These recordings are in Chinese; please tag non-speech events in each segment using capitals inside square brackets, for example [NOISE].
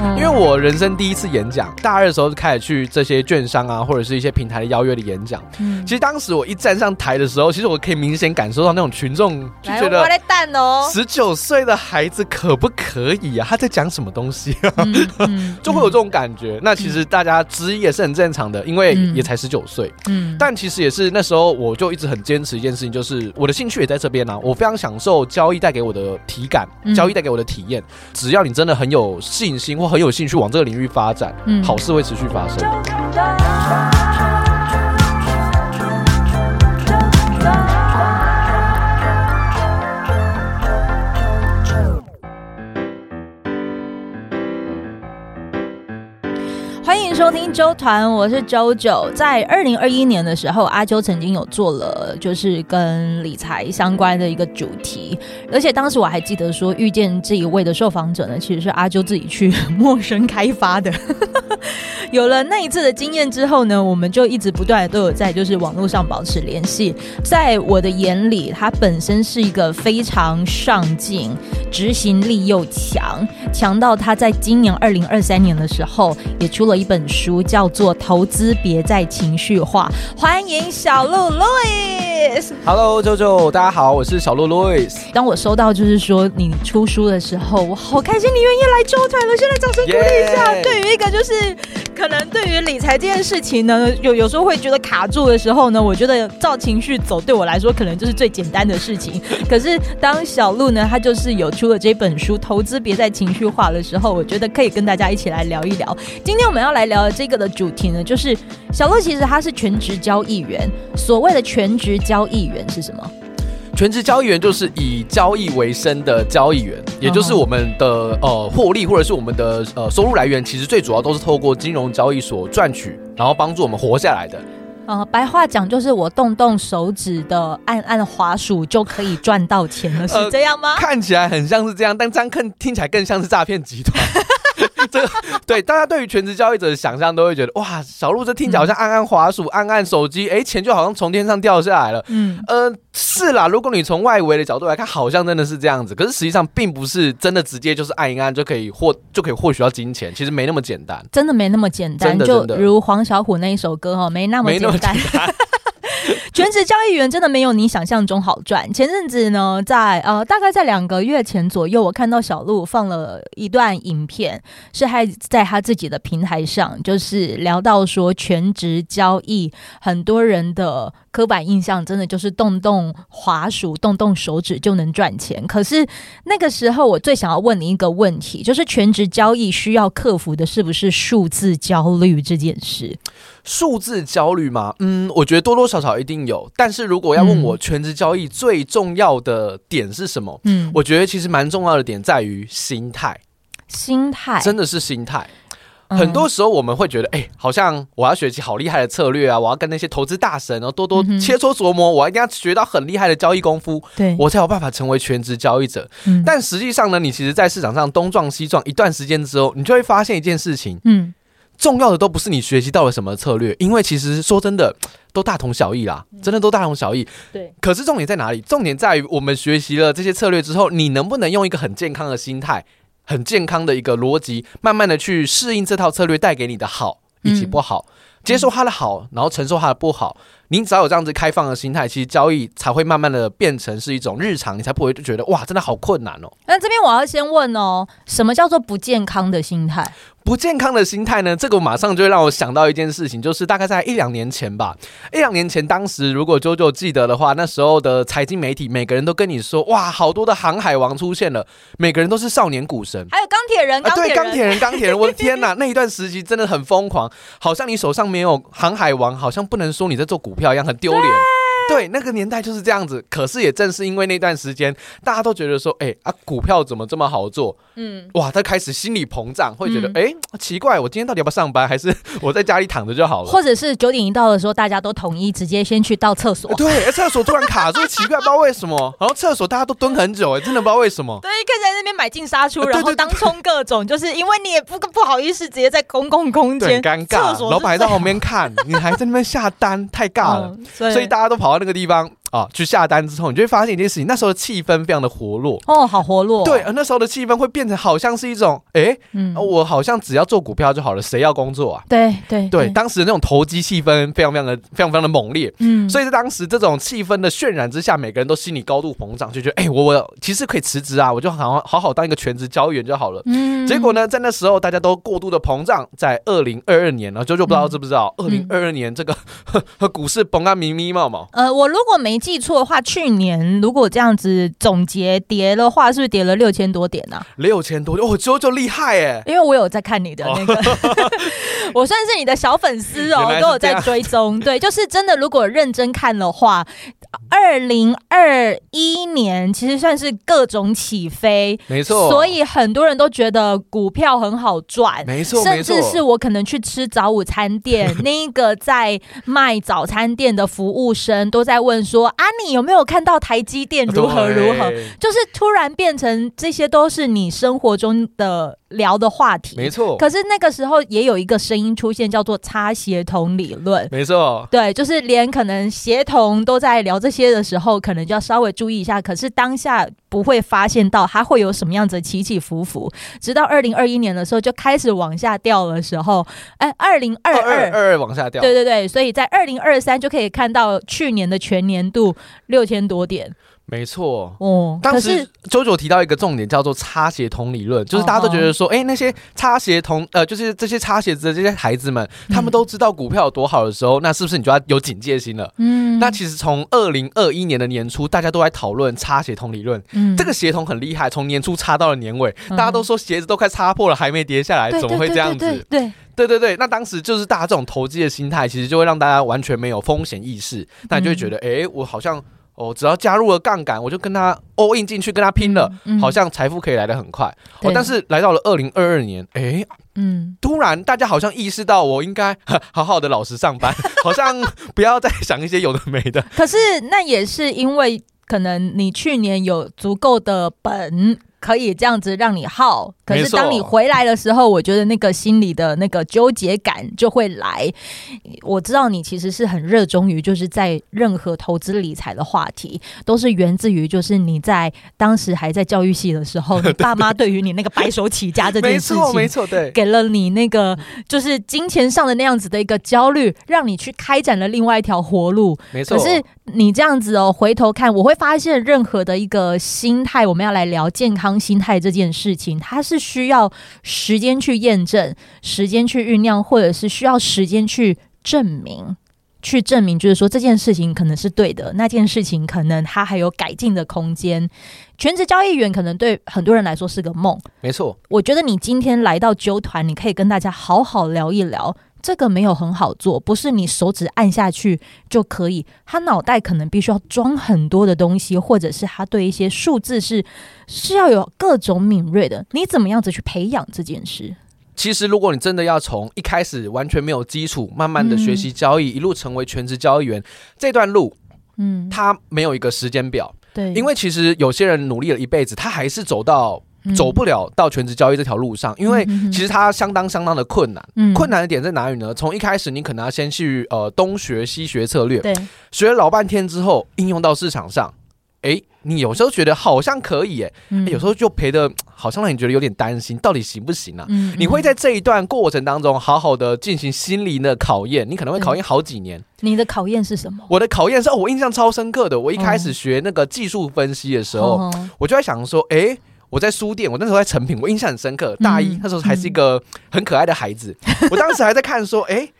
嗯，因为我人生第一次演讲，大二的时候就开始去这些券商啊，或者是一些平台的邀约的演讲。嗯，其实当时我一站上台的时候，其实我可以明显感受到那种群众就觉得，十九岁的孩子可不可以啊？他在讲什么东西啊？嗯嗯、[LAUGHS] 就会有这种感觉。嗯、那其实大家质疑也是很正常的，因为也才十九岁。嗯，但其实也是那时候我就一直很坚持一件事情，就是我的兴趣也在这边啊。我非常享受交易带给我的体感，交易带给我的体验。只要你真的很有信心或很有兴趣往这个领域发展，好事会持续发生。收听周团，我是周九。在二零二一年的时候，阿啾曾经有做了就是跟理财相关的一个主题，而且当时我还记得说，遇见这一位的受访者呢，其实是阿啾自己去 [LAUGHS] 陌生开发的。有了那一次的经验之后呢，我们就一直不断的都有在就是网络上保持联系。在我的眼里，他本身是一个非常上进、执行力又强，强到他在今年二零二三年的时候也出了一本。书叫做《投资别再情绪化》，欢迎小鹿 Louis。Hello，啾啾，大家好，我是小鹿 Louis。当我收到就是说你出书的时候，我好开心，你愿意来周团了。现在掌声鼓励一下。Yeah! 对于一个就是可能对于理财这件事情呢，有有时候会觉得卡住的时候呢，我觉得照情绪走对我来说可能就是最简单的事情。可是当小鹿呢，他就是有出了这本书《投资别再情绪化》的时候，我觉得可以跟大家一起来聊一聊。今天我们要来聊。的，这个的主题呢，就是小鹿其实他是全职交易员。所谓的全职交易员是什么？全职交易员就是以交易为生的交易员，也就是我们的呃获利或者是我们的呃收入来源，其实最主要都是透过金融交易所赚取，然后帮助我们活下来的。呃，白话讲就是我动动手指的按按滑鼠就可以赚到钱了，是这样吗？呃，看起来很像是这样，但这样看听起来更像是诈骗集团。[LAUGHS] [LAUGHS] 这个对大家对于全职交易者的想象都会觉得哇，小鹿这听起来好像按按滑鼠、按按手机，哎，钱就好像从天上掉下来了。嗯，呃，是啦，如果你从外围的角度来看，好像真的是这样子。可是实际上并不是真的直接就是按一按就可以获就可以获取到金钱，其实没那么简单，真的没那么简单。就如黄小虎那一首歌哈，没那么简单。[LAUGHS] 全职交易员真的没有你想象中好赚。前阵子呢，在呃大概在两个月前左右，我看到小鹿放了一段影片，是还在他自己的平台上，就是聊到说全职交易，很多人的刻板印象真的就是动动滑鼠、动动手指就能赚钱。可是那个时候，我最想要问你一个问题，就是全职交易需要克服的是不是数字焦虑这件事？数字焦虑吗？嗯，我觉得多多少少一定有。但是如果要问我全职交易最重要的点是什么？嗯，我觉得其实蛮重要的点在于心态。心态真的是心态。很多时候我们会觉得，哎、欸，好像我要学习好厉害的策略啊，我要跟那些投资大神，然后多多切磋琢磨，我一定要学到很厉害的交易功夫，对，我才有办法成为全职交易者。但实际上呢，你其实，在市场上东撞西撞一段时间之后，你就会发现一件事情，嗯。重要的都不是你学习到了什么策略，因为其实说真的，都大同小异啦，真的都大同小异。对，可是重点在哪里？重点在于我们学习了这些策略之后，你能不能用一个很健康的心态、很健康的一个逻辑，慢慢的去适应这套策略带给你的好以及不好，接受它的好，然后承受它的不好。你只要有这样子开放的心态，其实交易才会慢慢的变成是一种日常，你才不会就觉得哇，真的好困难哦。那这边我要先问哦，什么叫做不健康的心态？不健康的心态呢？这个马上就会让我想到一件事情，就是大概在一两年前吧。一两年前，当时如果啾啾记得的话，那时候的财经媒体，每个人都跟你说，哇，好多的航海王出现了，每个人都是少年股神，还有钢铁人，对，钢铁人，钢铁人，我的天哪，[LAUGHS] 那一段时期真的很疯狂，好像你手上没有航海王，好像不能说你在做股票一样，很丢脸。对，那个年代就是这样子。可是也正是因为那段时间，大家都觉得说，哎啊，股票怎么这么好做？嗯，哇，他开始心理膨胀，会觉得，哎、嗯，奇怪，我今天到底要不要上班，还是 [LAUGHS] 我在家里躺着就好了？或者是九点一到的时候，大家都统一直接先去到厕所。对，厕所突然卡住，奇怪，不知道为什么。[LAUGHS] 然后厕所大家都蹲很久，哎，真的不知道为什么。对，可以在那边买进杀出，然后当冲各种，[LAUGHS] 就是因为你也不不好意思直接在公共空间，尴尬。老板还在旁边看，你还在那边下单，太尬了。嗯、所以大家都跑到那个地方。啊去下单之后，你就会发现一件事情，那时候的气氛非常的活络哦，好活络。对，而那时候的气氛会变成好像是一种，哎，嗯，我好像只要做股票就好了，谁要工作啊？对对对，当时的那种投机气氛非常非常的非常非常的猛烈，嗯，所以在当时这种气氛的渲染之下，每个人都心理高度膨胀，就觉得，哎，我我其实可以辞职啊，我就好好好好当一个全职交易员就好了。嗯，结果呢，在那时候大家都过度的膨胀，在二零二二年呢，就就不知道知不知道，二零二二年这个和股市崩啊迷迷冒冒。呃，我如果没记错的话，去年如果这样子总结跌的话，是不是跌了六千多点呢、啊？六千多点，哦，九九厉害哎！因为我有在看你的那个，哦、[LAUGHS] 我算是你的小粉丝哦，[LAUGHS] 都有在追踪。对，就是真的，如果认真看的话，二零二一年其实算是各种起飞，没错。所以很多人都觉得股票很好赚，没错，甚至是我可能去吃早午餐店，[LAUGHS] 那一个在卖早餐店的服务生都在问说：“啊，你有没有看到台积电如何如何？”就是突然变成这些都是你生活中的聊的话题，没错。可是那个时候也有一个声音出现，叫做“差协同理论”，没错。对，就是连可能协同都在聊这些的时候，可能就要稍微注意一下。可是当下不会发现到它会有什么样子的起起伏伏，直到二零二一年的时候就开始往下掉的时候，哎，二零二二二二往下掉，对对对，所以在二零二三就可以看到去年的全年度六千多点。没错，哦，当时周九提到一个重点，叫做擦鞋童理论，就是大家都觉得说，哎，那些擦鞋童，呃，就是这些擦鞋子的这些孩子们，他们都知道股票有多好的时候，那是不是你就要有警戒心了？嗯，那其实从二零二一年的年初，大家都在讨论擦鞋童理论，嗯，这个鞋童很厉害，从年初擦到了年尾，大家都说鞋子都快擦破了，还没跌下来，怎么会这样子？对对。对对对，那当时就是大家这种投机的心态，其实就会让大家完全没有风险意识，那你就会觉得，哎，我好像。哦，只要加入了杠杆，我就跟他 all in 进去，跟他拼了，嗯嗯、好像财富可以来得很快。哦，但是来到了二零二二年，哎，嗯，突然大家好像意识到，我应该 [LAUGHS] 好好的老实上班，[LAUGHS] 好像不要再想一些有的没的。可是那也是因为可能你去年有足够的本。可以这样子让你耗，可是当你回来的时候，我觉得那个心里的那个纠结感就会来。我知道你其实是很热衷于，就是在任何投资理财的话题，都是源自于就是你在当时还在教育系的时候，[LAUGHS] 你爸妈对于你那个白手起家这件事情，没错没错，对，给了你那个就是金钱上的那样子的一个焦虑，让你去开展了另外一条活路。没错，可是你这样子哦，回头看，我会发现任何的一个心态，我们要来聊健康。心态这件事情，它是需要时间去验证、时间去酝酿，或者是需要时间去证明、去证明，就是说这件事情可能是对的，那件事情可能它还有改进的空间。全职交易员可能对很多人来说是个梦，没错。我觉得你今天来到纠团，你可以跟大家好好聊一聊。这个没有很好做，不是你手指按下去就可以。他脑袋可能必须要装很多的东西，或者是他对一些数字是是要有各种敏锐的。你怎么样子去培养这件事？其实，如果你真的要从一开始完全没有基础，慢慢的学习交易，嗯、一路成为全职交易员，这段路，嗯，他没有一个时间表。对，因为其实有些人努力了一辈子，他还是走到。走不了到全职交易这条路上，因为其实它相当相当的困难。嗯，困难的点在哪里呢？从一开始你可能要先去呃东学西学策略，对，学了老半天之后应用到市场上，哎，你有时候觉得好像可以，哎，有时候就赔的好像让你觉得有点担心，到底行不行啊？嗯，你会在这一段过程当中好好的进行心灵的考验，你可能会考验好几年。你的考验是什么？我的考验是哦，我印象超深刻的。我一开始学那个技术分析的时候，我就在想说，哎。我在书店，我那时候在成品，我印象很深刻。大一、嗯、那时候还是一个很可爱的孩子，嗯、[LAUGHS] 我当时还在看说，哎、欸，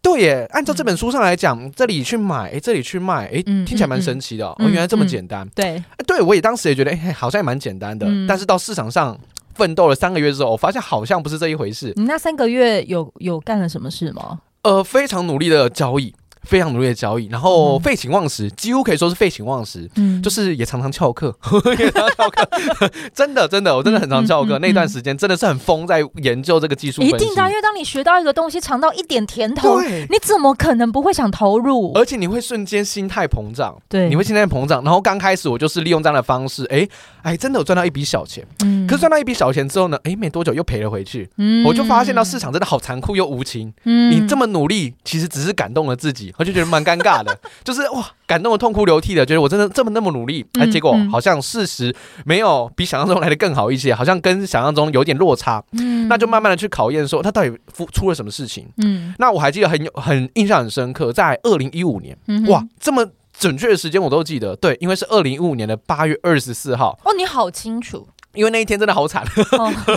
对耶，按照这本书上来讲，这里去买，哎、欸，这里去卖，哎、欸，听起来蛮神奇的、喔，哦、嗯，原来这么简单。对、欸，对我也当时也觉得，哎、欸，好像也蛮简单的。嗯、但是到市场上奋斗了三个月之后，我发现好像不是这一回事。你那三个月有有干了什么事吗？呃，非常努力的交易。非常努力的交易，然后废寝忘食，几乎可以说是废寝忘食。嗯，就是也常常翘课，[LAUGHS] 也常常翘课。[LAUGHS] 真的，真的，我真的很常翘课。那段时间真的是很疯，在研究这个技术。一定的，因为当你学到一个东西，尝到一点甜头，你怎么可能不会想投入？而且你会瞬间心态膨胀，对，你会心态膨胀。然后刚开始我就是利用这样的方式，哎哎，真的有赚到一笔小钱。嗯，可是赚到一笔小钱之后呢，哎，没多久又赔了回去。嗯，我就发现到市场真的好残酷又无情。嗯，你这么努力，其实只是感动了自己。我就觉得蛮尴尬的，[LAUGHS] 就是哇，感动的痛哭流涕的，觉得我真的这么那么努力，哎，结果好像事实没有比想象中来的更好一些，好像跟想象中有点落差。嗯，那就慢慢的去考验说他到底出出了什么事情。嗯，那我还记得很有很印象很深刻，在二零一五年，哇，这么准确的时间我都记得，对，因为是二零一五年的八月二十四号。哦，你好清楚。因为那一天真的好惨，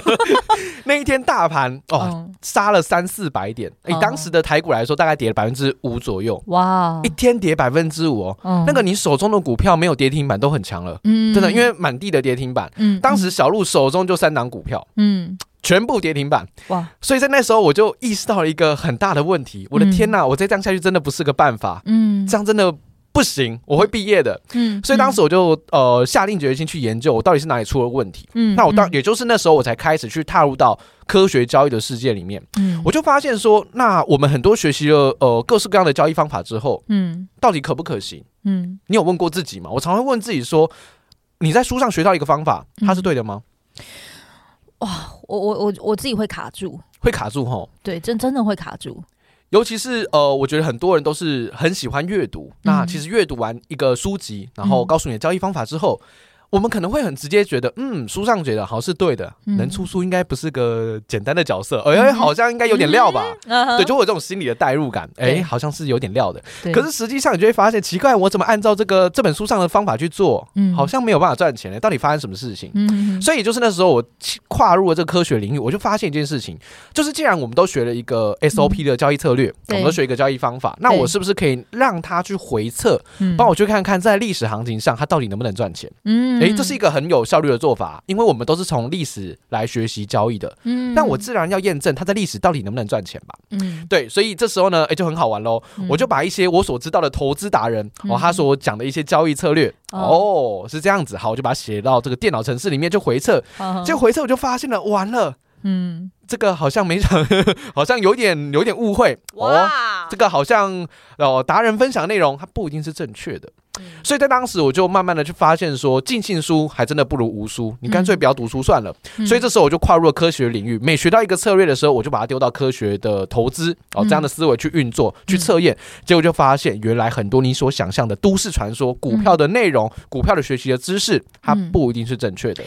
[LAUGHS] 那一天大盘哦杀了三四百点，以当时的台股来说，大概跌了百分之五左右。哇，一天跌百分之五哦，那个你手中的股票没有跌停板都很强了，嗯，真的，因为满地的跌停板，嗯，当时小鹿手中就三档股票，嗯，全部跌停板，哇，所以在那时候我就意识到了一个很大的问题，我的天呐，我再这样下去真的不是个办法，嗯，这样真的。不行，我会毕业的。嗯，所以当时我就呃下定决心去研究我到底是哪里出了问题。嗯，那我当也就是那时候我才开始去踏入到科学交易的世界里面。嗯，我就发现说，那我们很多学习了呃各式各样的交易方法之后，嗯，到底可不可行？嗯，你有问过自己吗？我常会问自己说，你在书上学到一个方法，它是对的吗？哇，我我我我自己会卡住，会卡住吼。对，真真的会卡住。尤其是呃，我觉得很多人都是很喜欢阅读。嗯、那其实阅读完一个书籍，然后告诉你的交易方法之后。我们可能会很直接觉得，嗯，书上觉得好像是对的，能出书应该不是个简单的角色，哎，好像应该有点料吧？对，就会有这种心理的代入感，哎，好像是有点料的。可是实际上你就会发现，奇怪，我怎么按照这个这本书上的方法去做，好像没有办法赚钱呢？到底发生什么事情？所以就是那时候我跨入了这个科学领域，我就发现一件事情，就是既然我们都学了一个 SOP 的交易策略，我们都学一个交易方法，那我是不是可以让他去回测，帮我去看看在历史行情上他到底能不能赚钱？嗯。哎，这是一个很有效率的做法，因为我们都是从历史来学习交易的。嗯，但我自然要验证它在历史到底能不能赚钱吧。嗯，对，所以这时候呢，诶，就很好玩喽。我就把一些我所知道的投资达人哦，他所讲的一些交易策略，哦，是这样子，好，我就把它写到这个电脑程式里面，就回测。结果回测我就发现了，完了，嗯，这个好像没想，[LAUGHS] 好像有点有点误会。哇，这个好像哦，达人分享内容它不一定是正确的。所以在当时，我就慢慢的去发现说，尽信书还真的不如无书。你干脆不要读书算了。所以这时候我就跨入了科学领域。每学到一个策略的时候，我就把它丢到科学的投资哦这样的思维去运作、去测验。结果就发现，原来很多你所想象的都市传说、股票的内容、股票的学习的知识，它不一定是正确的。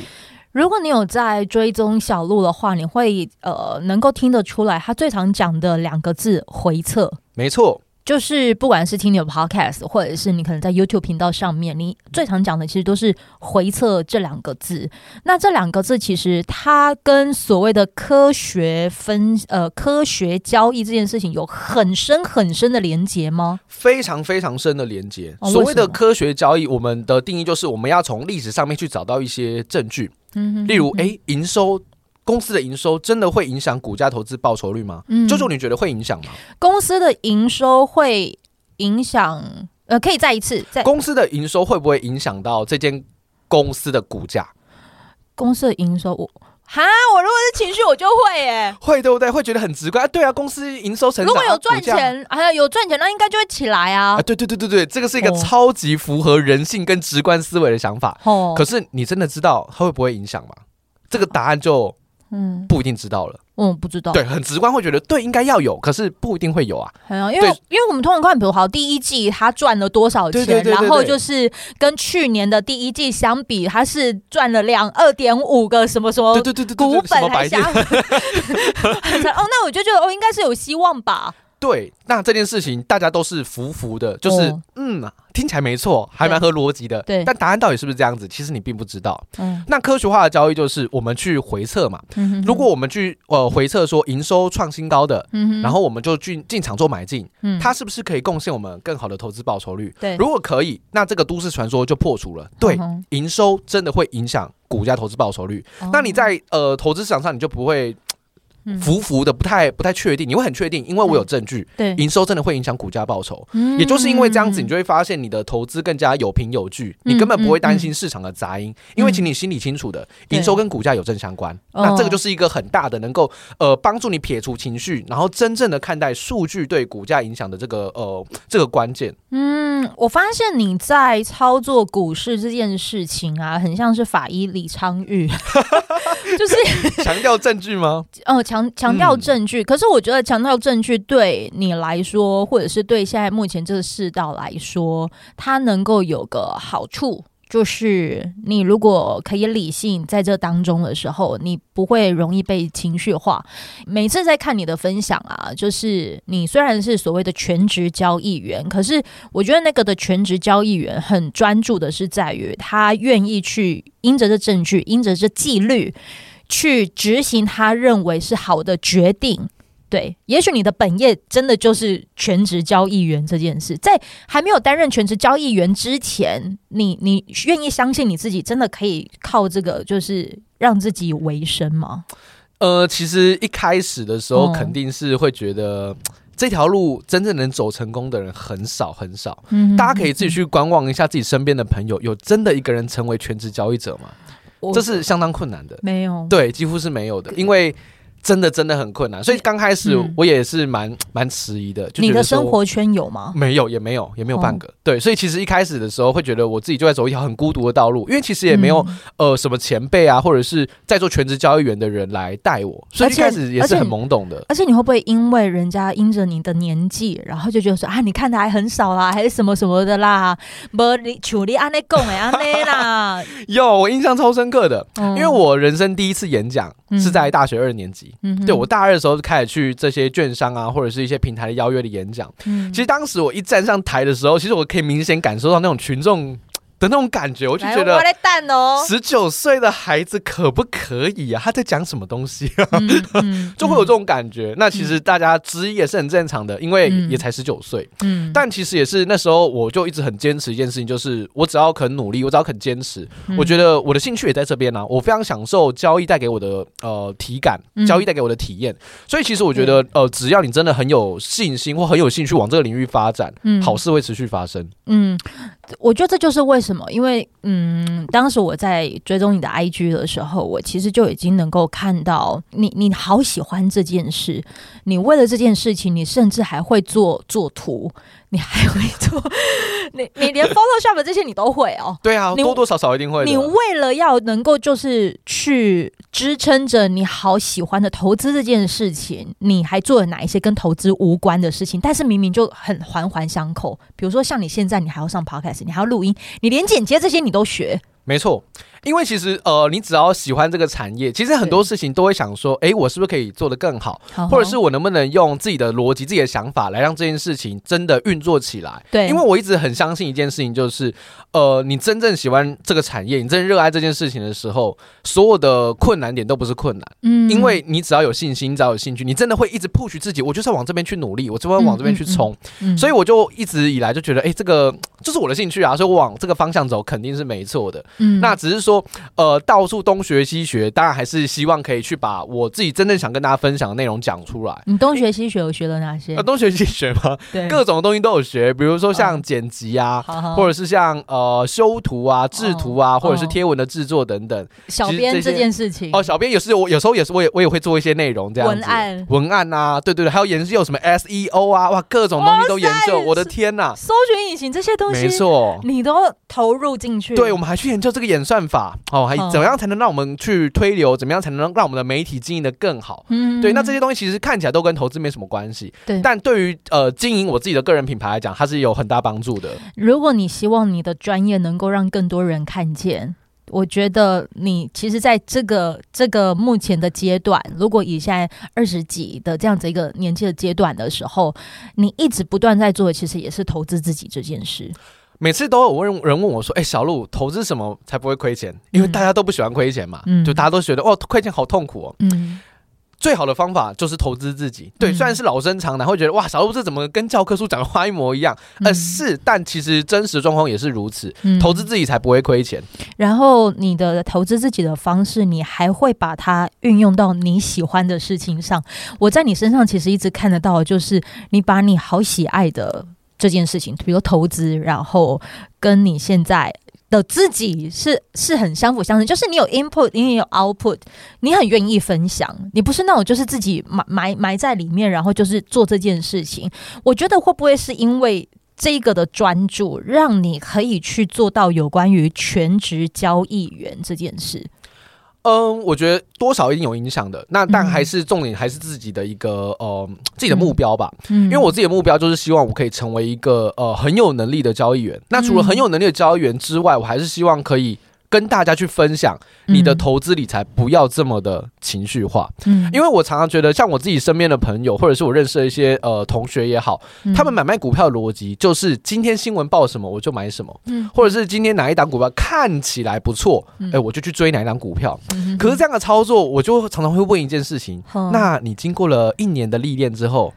如果你有在追踪小鹿的话，你会呃能够听得出来，他最常讲的两个字“回测”。没错。就是不管是听你的 podcast，或者是你可能在 YouTube 频道上面，你最常讲的其实都是回测这两个字。那这两个字其实它跟所谓的科学分呃科学交易这件事情有很深很深的连接吗？非常非常深的连结。所谓的科学交易，我们的定义就是我们要从历史上面去找到一些证据，嗯，例如哎营收。公司的营收真的会影响股价投资报酬率吗？嗯，舅舅，你觉得会影响吗？公司的营收会影响？呃，可以再一次，再公司的营收会不会影响到这间公司的股价？公司的营收，我哈，我如果是情绪，我就会耶，会对不对？会觉得很直观。对啊，公司营收成长，如果有赚钱，啊，有赚钱，那应该就会起来啊。啊，对对对对对，这个是一个超级符合人性跟直观思维的想法。哦，可是你真的知道它会不会影响吗？这个答案就。嗯，不一定知道了。嗯，不知道。对，很直观会觉得对，应该要有，可是不一定会有啊。因为因为我们通常看，比如好第一季他赚了多少钱，然后就是跟去年的第一季相比，他是赚了两二点五个什么什么，对对对对，股本还加。[LAUGHS] 哦，那我就觉得哦，应该是有希望吧。对，那这件事情大家都是服服的，就是、哦、嗯，听起来没错，还蛮合逻辑的。对，但答案到底是不是这样子？其实你并不知道。嗯，那科学化的交易就是我们去回测嘛。嗯哼哼，如果我们去呃回测说营收创新高的，嗯哼，然后我们就进进场做买进，嗯，它是不是可以贡献我们更好的投资报酬率？对，如果可以，那这个都市传说就破除了。对，营收真的会影响股价投资报酬率。哦、那你在呃投资市场上你就不会。浮浮的不太不太确定，你会很确定，因为我有证据，对，营收真的会影响股价报酬，也就是因为这样子，你就会发现你的投资更加有凭有据，你根本不会担心市场的杂音，因为请你心里清楚的，营收跟股价有正相关，那这个就是一个很大的能够呃帮助你撇除情绪，然后真正的看待数据对股价影响的这个呃这个关键。嗯，我发现你在操作股市这件事情啊，很像是法医李昌钰，[LAUGHS] 就是强调证据吗？哦。强强调证据，嗯、可是我觉得强调证据对你来说，或者是对现在目前这个世道来说，它能够有个好处。就是你如果可以理性在这当中的时候，你不会容易被情绪化。每次在看你的分享啊，就是你虽然是所谓的全职交易员，可是我觉得那个的全职交易员很专注的是在于他愿意去因着这证据，因着这纪律去执行他认为是好的决定。对，也许你的本业真的就是全职交易员这件事，在还没有担任全职交易员之前，你你愿意相信你自己真的可以靠这个就是让自己维生吗？呃，其实一开始的时候肯定是会觉得、哦、[TSK] 这条路真正能走成功的人很少很少。嗯，大家可以自己去观望一下自己身边的朋友，有真的一个人成为全职交易者吗？这是相当困难的，没有，对，几乎是没有的，因为。真的真的很困难，所以刚开始我也是蛮蛮迟疑的。你的生活圈有吗？没有，也没有，也没有半个。哦、对，所以其实一开始的时候会觉得我自己就在走一条很孤独的道路，因为其实也没有、嗯、呃什么前辈啊，或者是在做全职交易员的人来带我，所以一开始也是很懵懂的。而且，你会不会因为人家因着你的年纪，然后就觉得说啊，你看的还很少啦，还是什么什么的啦？不，你处理安内讲哎安内啦。[LAUGHS] 有，我印象超深刻的，嗯、因为我人生第一次演讲是在大学二年级，嗯，对我大二。的时候就开始去这些券商啊，或者是一些平台的邀约的演讲。嗯，其实当时我一站上台的时候，其实我可以明显感受到那种群众的那种感觉，我就觉得十九岁的孩子可不可以啊？他在讲什么东西啊？嗯嗯、[LAUGHS] 就会有这种感觉。嗯、那其实大家质疑也是很正常的，因为也才十九岁。嗯，但其实也是那时候，我就一直很坚持一件事情，就是我只要肯努力，我只要肯坚持，嗯、我觉得我的兴趣也在这边呢、啊。我非常享受交易带给我的呃体感，交易带给我的体验。嗯、所以其实我觉得呃，只要你真的很有信心或很有兴趣往这个领域发展，嗯、好事会持续发生。嗯。我觉得这就是为什么，因为嗯，当时我在追踪你的 IG 的时候，我其实就已经能够看到你，你好喜欢这件事，你为了这件事情，你甚至还会做做图。你还会做？[LAUGHS] 你你连 [LAUGHS] Photoshop 这些你都会哦？对啊，多多少少一定会。你为了要能够就是去支撑着你好喜欢的投资这件事情，你还做了哪一些跟投资无关的事情？但是明明就很环环相扣。比如说像你现在，你还要上 Podcast，你还要录音，你连剪接这些你都学。没错。因为其实呃，你只要喜欢这个产业，其实很多事情都会想说，哎，我是不是可以做得更好，好，或者是我能不能用自己的逻辑、自己的想法来让这件事情真的运作起来？对，因为我一直很相信一件事情，就是呃，你真正喜欢这个产业，你真正热爱这件事情的时候，所有的困难点都不是困难，嗯，因为你只要有信心，只要有兴趣，你真的会一直 push 自己，我就是要往这边去努力，我就会往这边去冲，嗯嗯嗯，所以我就一直以来就觉得，哎，这个就是我的兴趣啊，所以我往这个方向走肯定是没错。的，嗯，那只是说呃。到处东学西学，当然还是希望可以去把我自己真正想跟大家分享的内容讲出来。你东学西学，我学了哪些？呃，东学西学吗？[LAUGHS] 对，各种东西都有学，比如说像剪辑啊，哦、或者是像呃修图啊、制图啊，哦、或者是贴文的制作等等。小编这，件事情哦，小编也是我有时候也是我也我也会做一些内容这样子。文案文案啊，对对对，还有研究什么 SEO 啊，哇，各种东西都研究。我的天呐，搜寻引擎这些东西，没错，你都投入进去。对，我们还去研究这个演算法哦，还怎么样才能让我们去推流？怎么样才能让我们的媒体经营的更好？嗯，对，那这些东西其实看起来都跟投资没什么关系。对，但对于呃经营我自己的个人品牌来讲，它是有很大帮助的。如果你希望你的专业能够让更多人看见，我觉得你其实在这个这个目前的阶段，如果以现在二十几的这样子一个年纪的阶段的时候，你一直不断在做的，其实也是投资自己这件事。每次都有问人问我说：“哎、欸，小鹿，投资什么才不会亏钱？因为大家都不喜欢亏钱嘛，嗯、就大家都觉得哦，亏钱好痛苦哦。嗯，最好的方法就是投资自己。对，虽然是老生常谈，会觉得哇，小鹿这怎么跟教科书讲的话一模一样？呃，是，但其实真实状况也是如此。投资自己才不会亏钱。然后你的投资自己的方式，你还会把它运用到你喜欢的事情上。我在你身上其实一直看得到，就是你把你好喜爱的。这件事情，比如投资，然后跟你现在的自己是是很相辅相成，就是你有 input，你也有 output，你很愿意分享，你不是那种就是自己埋埋埋在里面，然后就是做这件事情。我觉得会不会是因为这个的专注，让你可以去做到有关于全职交易员这件事？嗯，我觉得多少一定有影响的。那但还是重点还是自己的一个呃自己的目标吧。嗯，因为我自己的目标就是希望我可以成为一个呃很有能力的交易员。那除了很有能力的交易员之外，我还是希望可以。跟大家去分享你的投资理财，不要这么的情绪化。嗯，因为我常常觉得，像我自己身边的朋友，或者是我认识的一些呃同学也好，他们买卖股票的逻辑就是今天新闻报什么我就买什么，嗯，或者是今天哪一档股票看起来不错，哎，我就去追哪一档股票。可是这样的操作，我就常常会问一件事情：那你经过了一年的历练之后，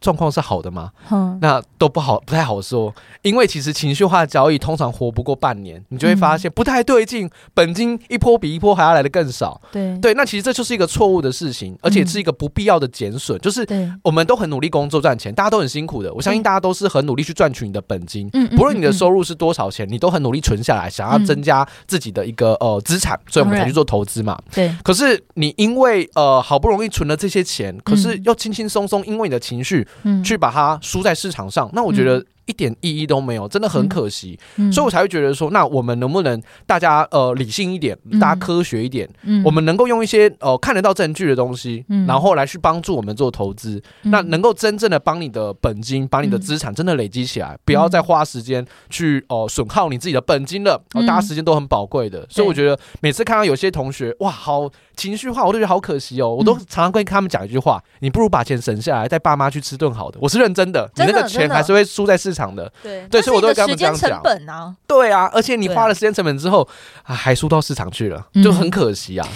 状况是好的吗？嗯，那都不好，不太好说。因为其实情绪化交易通常活不过半年，你就会发现不太对劲，本金一波比一波还要来的更少。对对，那其实这就是一个错误的事情，而且是一个不必要的减损。就是我们都很努力工作赚钱，大家都很辛苦的。我相信大家都是很努力去赚取你的本金，不论你的收入是多少钱，你都很努力存下来，想要增加自己的一个呃资产，所以我们才去做投资嘛。对。可是你因为呃好不容易存了这些钱，可是又轻轻松松因为你的情绪。嗯，去把它输在市场上，那我觉得。一点意义都没有，真的很可惜，所以我才会觉得说，那我们能不能大家呃理性一点，大家科学一点，嗯、我们能够用一些呃看得到证据的东西，嗯、然后来去帮助我们做投资，嗯、那能够真正的帮你的本金，把你的资产真的累积起来，嗯、不要再花时间去哦、呃、损耗你自己的本金了，哦，大家时间都很宝贵的，嗯、所以我觉得每次看到有些同学哇好情绪化，我都觉得好可惜哦，我都常常会跟他们讲一句话，你不如把钱省下来带爸妈去吃顿好的，我是认真的，你那个钱还是会输在市场。场的对对，所以我都会跟他们这样讲。时间成本啊，对啊，而且你花了时间成本之后，啊，还输到市场去了，就很可惜啊。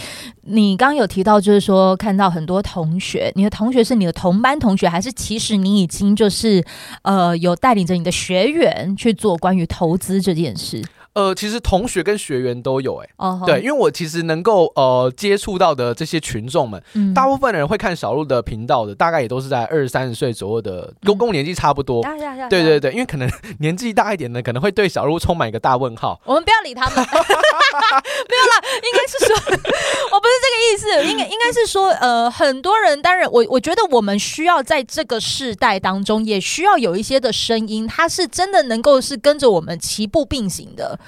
你刚刚有提到，就是说看到很多同学，你的同学是你的同班同学，还是其实你已经就是呃有带领着你的学员去做关于投资这件事？呃，其实同学跟学员都有哎、欸，uh. 对，因为我其实能够呃接触到的这些群众们，嗯、大部分的人会看小鹿的频道的，大概也都是在二三十岁左右的，跟跟我年纪差不多。嗯、对对对，因为可能 [LAUGHS] 年纪大一点的，可能会对小鹿充满一个大问号。我们不要理他们，[LAUGHS] 没有啦，应该是说，我不是这个意思，应该应该是说，呃，很多人，当然，我我觉得我们需要在这个世代当中，也需要有一些的声音，它是真的能够是跟着我们齐步并行的。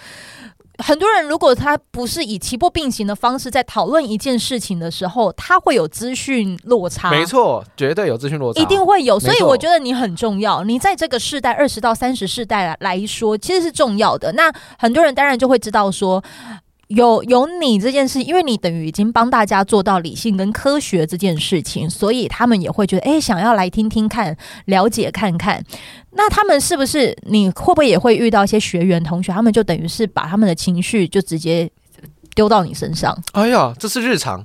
很多人如果他不是以齐步并行的方式在讨论一件事情的时候，他会有资讯落差。没错，绝对有资讯落差，一定会有。所以我觉得你很重要。你在这个世代二十到三十世代来说，其实是重要的。那很多人当然就会知道说。有有你这件事，因为你等于已经帮大家做到理性跟科学这件事情，所以他们也会觉得，哎、欸，想要来听听看，了解看看。那他们是不是？你会不会也会遇到一些学员同学，他们就等于是把他们的情绪就直接丢到你身上？哎呀，这是日常，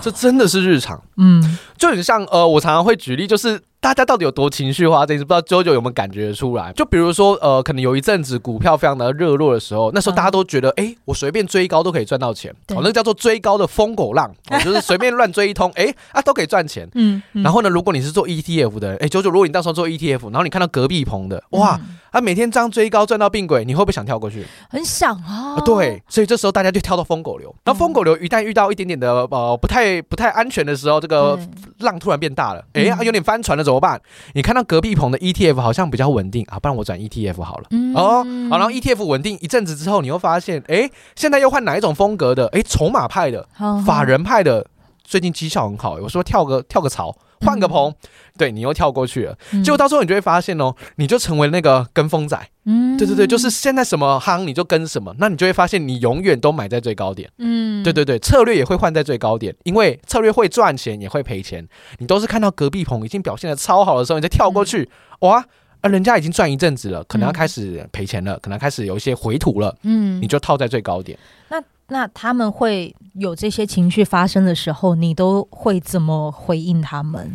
这真的是日常。嗯，就很像呃，我常常会举例，就是。大家到底有多情绪化？这一次不知道 JoJo 有没有感觉出来？就比如说，呃，可能有一阵子股票非常的热络的时候，那时候大家都觉得，哎、欸，我随便追高都可以赚到钱，哦，那个叫做追高的疯狗浪，哦、就是随便乱追一通，[LAUGHS] 哎、欸，啊，都可以赚钱。嗯，嗯然后呢，如果你是做 ETF 的，哎、欸，JoJo，如果你到时候做 ETF，然后你看到隔壁棚的，哇。嗯他、啊、每天这样追高赚到病鬼，你会不会想跳过去？很想啊，啊。对，所以这时候大家就跳到疯狗流。然后疯狗流一旦遇到一点点的呃不太不太安全的时候，这个浪突然变大了，哎有点翻船了怎么办？你看到隔壁棚的 ETF 好像比较稳定啊，不然我转 ETF 好了。嗯、哦，好，然后 ETF 稳定一阵子之后，你又发现，哎、欸，现在又换哪一种风格的？哎、欸，筹码派的，法人派的，最近绩效很好。我说跳个跳个槽。换个棚，对，你又跳过去了，结果到时候你就会发现哦，你就成为那个跟风仔。嗯，对对对，就是现在什么夯你就跟什么，那你就会发现你永远都买在最高点。嗯，对对对，策略也会换在最高点，因为策略会赚钱也会赔钱。你都是看到隔壁棚已经表现的超好的时候，你再跳过去，哇，啊，人家已经赚一阵子了，可能要开始赔钱了，可能开始有一些回吐了。嗯，你就套在最高点。那那他们会有这些情绪发生的时候，你都会怎么回应他们？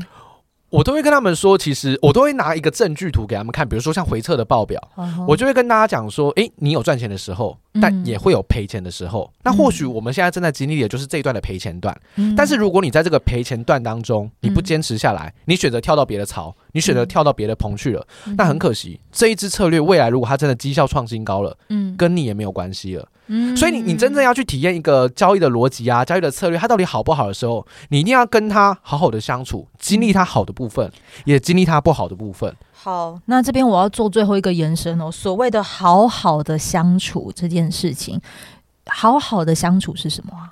我都会跟他们说，其实我都会拿一个证据图给他们看，比如说像回撤的报表，我就会跟大家讲说，诶，你有赚钱的时候，但也会有赔钱的时候。那或许我们现在正在经历的就是这一段的赔钱段。但是如果你在这个赔钱段当中，你不坚持下来，你选择跳到别的槽，你选择跳到别的棚去了，那很可惜，这一支策略未来如果它真的绩效创新高了，嗯。跟你也没有关系了。所以你你真正要去体验一个交易的逻辑啊，交易的策略，它到底好不好的时候，你一定要跟他好好的相处，经历他好的部分，也经历他不好的部分。好，那这边我要做最后一个延伸哦，所谓的好好的相处这件事情，好好的相处是什么啊？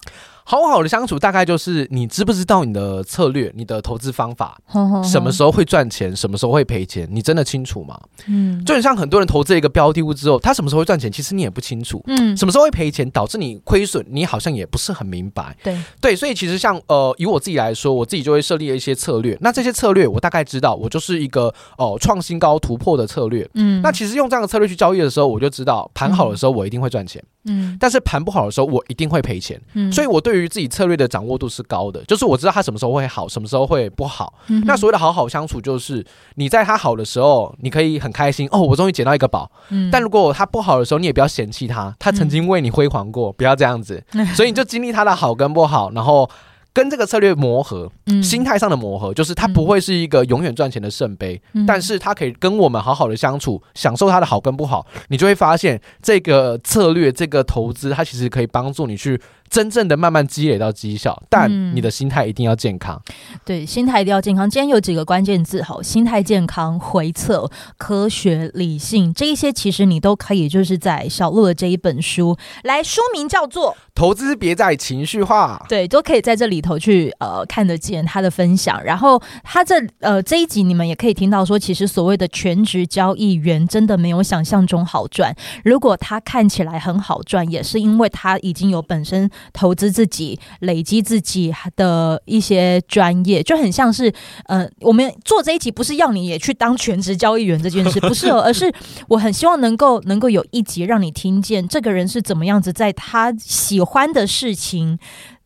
好好的相处，大概就是你知不知道你的策略、你的投资方法，什么时候会赚钱，什么时候会赔钱，你真的清楚吗？嗯，就很像很多人投资一个标的物之后，他什么时候会赚钱，其实你也不清楚。嗯，什么时候会赔钱，导致你亏损，你好像也不是很明白。对对，所以其实像呃，以我自己来说，我自己就会设立了一些策略。那这些策略我大概知道，我就是一个哦创新高突破的策略。嗯，那其实用这样的策略去交易的时候，我就知道盘好的时候我一定会赚钱。嗯，但是盘不好的时候我一定会赔钱。嗯，所以我对于自己策略的掌握度是高的，就是我知道他什么时候会好，什么时候会不好。嗯、那所谓的好好相处，就是你在他好的时候，你可以很开心哦，我终于捡到一个宝。嗯、但如果他不好的时候，你也不要嫌弃他，他曾经为你辉煌过，不要这样子。[LAUGHS] 嗯、所以你就经历他的好跟不好，然后。跟这个策略磨合，心态上的磨合，就是它不会是一个永远赚钱的圣杯，但是它可以跟我们好好的相处，享受它的好跟不好，你就会发现这个策略、这个投资，它其实可以帮助你去。真正的慢慢积累到绩效，但你的心态一定要健康。嗯、对，心态一定要健康。今天有几个关键字，好，心态健康、回测、科学、理性，这一些其实你都可以，就是在小鹿的这一本书来，书名叫做《投资别再情绪化》。对，都可以在这里头去呃看得见他的分享。然后他这呃这一集你们也可以听到说，其实所谓的全职交易员真的没有想象中好赚。如果他看起来很好赚，也是因为他已经有本身。投资自己，累积自己的一些专业，就很像是，呃，我们做这一集不是要你也去当全职交易员这件事，[LAUGHS] 不是，而是我很希望能够能够有一集让你听见这个人是怎么样子，在他喜欢的事情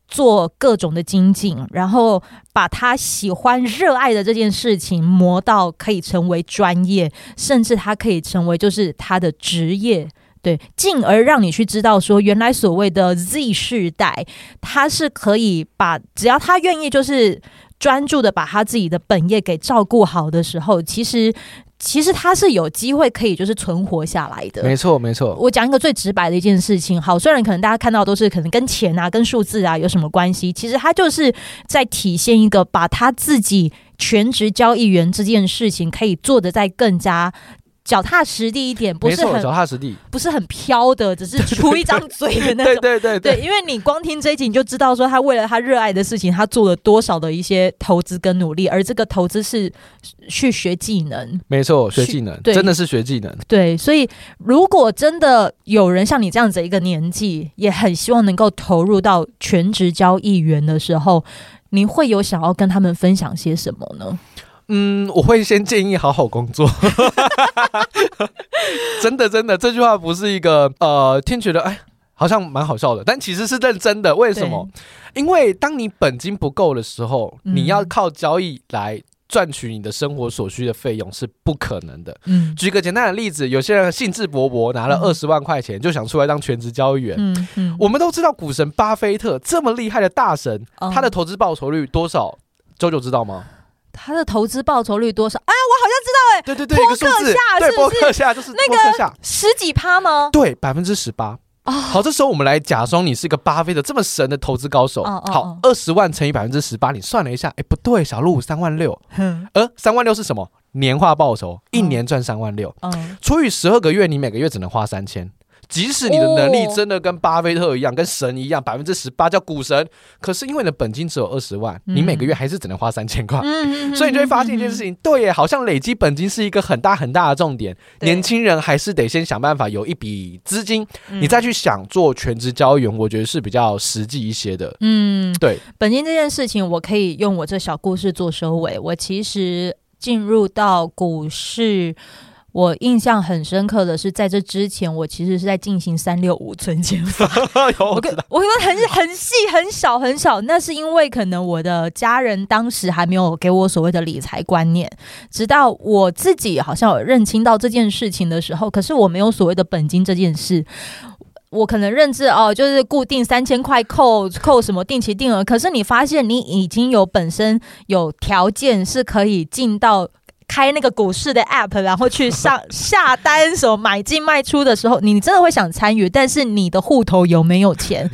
做各种的精进，然后把他喜欢热爱的这件事情磨到可以成为专业，甚至他可以成为就是他的职业。对，进而让你去知道说，原来所谓的 Z 世代，他是可以把只要他愿意，就是专注的把他自己的本业给照顾好的时候，其实其实他是有机会可以就是存活下来的。没错，没错。我讲一个最直白的一件事情，好，虽然可能大家看到都是可能跟钱啊、跟数字啊有什么关系，其实他就是在体现一个把他自己全职交易员这件事情可以做得再更加。脚踏实地一点，不是很脚踏实地，不是很飘的，只是出一张嘴的那种。对对对对，对，因为你光听这一集，你就知道说他为了他热爱的事情，他做了多少的一些投资跟努力，而这个投资是去学技能。没错，学技能，真的是学技能。对，所以如果真的有人像你这样子一个年纪，也很希望能够投入到全职交易员的时候，你会有想要跟他们分享些什么呢？嗯，我会先建议好好工作。[LAUGHS] 真的，真的，这句话不是一个呃，听觉得哎，好像蛮好笑的，但其实是认真的。为什么？因为当你本金不够的时候，你要靠交易来赚取你的生活所需的费用是不可能的。嗯，举个简单的例子，有些人兴致勃勃拿了二十万块钱就想出来当全职交易员。嗯嗯，我们都知道股神巴菲特这么厉害的大神，他的投资报酬率多少？周九知道吗？他的投资报酬率多少？哎，我好像知道，哎，对对对，波克夏，对，波克夏就是那个十几趴吗？对，百分之十八。好，这时候我们来假装你是一个巴菲特这么神的投资高手。好，二十万乘以百分之十八，你算了一下，哎，不对，小鹿三万六。呃，三万六是什么？年化报酬，一年赚三万六。嗯，除以十二个月，你每个月只能花三千。即使你的能力真的跟巴菲特一样，跟神一样，百分之十八叫股神，可是因为你的本金只有二十万，你每个月还是只能花三千块，所以你就会发现一件事情，对耶，好像累积本金是一个很大很大的重点。年轻人还是得先想办法有一笔资金，你再去想做全职交易员，我觉得是比较实际一些的。嗯，对，本金这件事情，我可以用我这小故事做收尾。我其实进入到股市。我印象很深刻的是，在这之前，我其实是在进行三六五存钱法。[LAUGHS] 我跟我跟很很细很小很小，那是因为可能我的家人当时还没有给我所谓的理财观念，直到我自己好像有认清到这件事情的时候，可是我没有所谓的本金这件事，我可能认知哦，就是固定三千块扣扣什么定期定额，可是你发现你已经有本身有条件是可以进到。开那个股市的 app，然后去上 [LAUGHS] 下单，什么买进卖出的时候，你真的会想参与，但是你的户头有没有钱？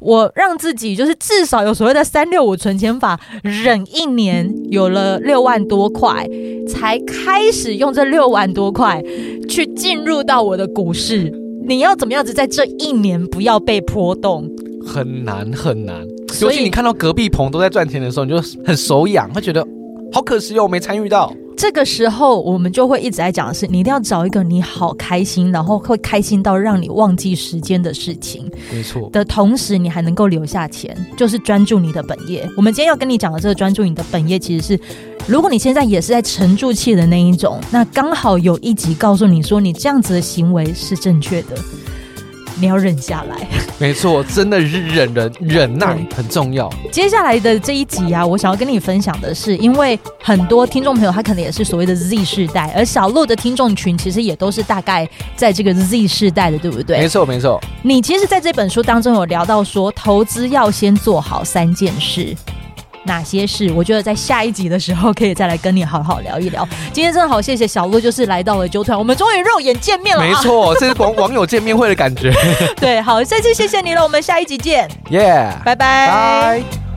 我让自己就是至少有所谓的三六五存钱法，忍一年有了六万多块，才开始用这六万多块去进入到我的股市。你要怎么样子在这一年不要被波动？很难很难。尤其你看到隔壁棚都在赚钱的时候，你就很手痒，会觉得好可惜哦，没参与到。这个时候，我们就会一直在讲的是，你一定要找一个你好开心，然后会开心到让你忘记时间的事情。没错。的同时，你还能够留下钱，就是专注你的本业。我们今天要跟你讲的这个专注你的本业，其实是，如果你现在也是在沉住气的那一种，那刚好有一集告诉你说，你这样子的行为是正确的。你要忍下来，没错，真的是忍忍忍耐很重要。接下来的这一集啊，我想要跟你分享的是，因为很多听众朋友他可能也是所谓的 Z 世代，而小鹿的听众群其实也都是大概在这个 Z 世代的，对不对？没错，没错。你其实在这本书当中有聊到说，投资要先做好三件事。哪些事？我觉得在下一集的时候可以再来跟你好好聊一聊。[LAUGHS] 今天真的好，谢谢小鹿，就是来到了九团，我们终于肉眼见面了。没错，这是网网友见面会的感觉。[LAUGHS] 对，好，再次谢谢你了，我们下一集见。耶，拜拜。